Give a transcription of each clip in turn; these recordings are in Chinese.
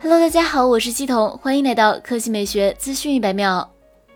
Hello，大家好，我是系统，欢迎来到科技美学资讯一百秒。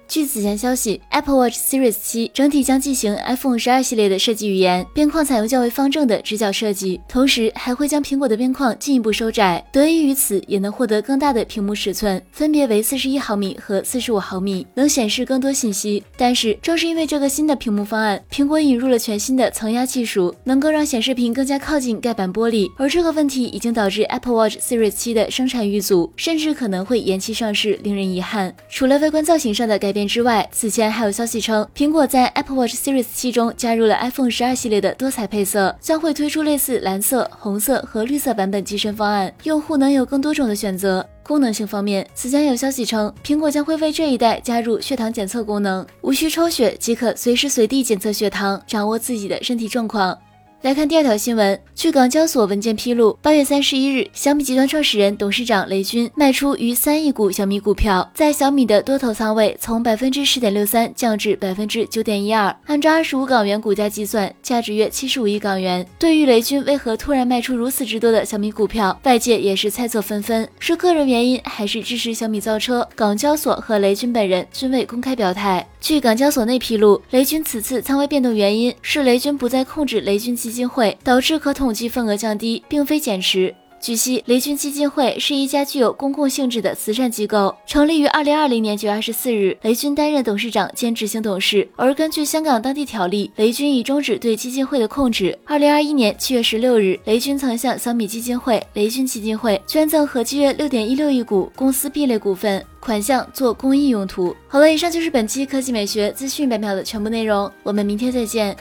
据此前消息，Apple Watch Series 7整体将进行 iPhone 12系列的设计语言，边框采用较为方正的直角设计，同时还会将苹果的边框进一步收窄。得益于此，也能获得更大的屏幕尺寸，分别为四十一毫米和四十五毫米，能显示更多信息。但是，正是因为这个新的屏幕方案，苹果引入了全新的层压技术，能够让显示屏更加靠近盖板玻璃。而这个问题已经导致 Apple Watch Series 7的生产遇阻，甚至可能会延期上市，令人遗憾。除了外观造型上的改。之外，此前还有消息称，苹果在 Apple Watch Series 7中加入了 iPhone 12系列的多彩配色，将会推出类似蓝色、红色和绿色版本机身方案，用户能有更多种的选择。功能性方面，此前有消息称，苹果将会为这一代加入血糖检测功能，无需抽血即可随时随地检测血糖，掌握自己的身体状况。来看第二条新闻。据港交所文件披露，八月三十一日，小米集团创始人、董事长雷军卖出逾三亿股小米股票，在小米的多头仓位从百分之十点六三降至百分之九点一二，按照二十五港元股价计算，价值约七十五亿港元。对于雷军为何突然卖出如此之多的小米股票，外界也是猜测纷纷，是个人原因还是支持小米造车？港交所和雷军本人均未公开表态。据港交所内披露，雷军此次仓位变动原因是雷军不再控制雷军基金会，导致可统计份额降低，并非减持。据悉，雷军基金会是一家具有公共性质的慈善机构，成立于二零二零年九月二十四日，雷军担任董事长兼执行董事。而根据香港当地条例，雷军已终止对基金会的控制。二零二一年七月十六日，雷军曾向小米基金会、雷军基金会捐赠合计约六点一六亿股公司 B 类股份，款项做公益用途。好了，以上就是本期科技美学资讯百秒的全部内容，我们明天再见。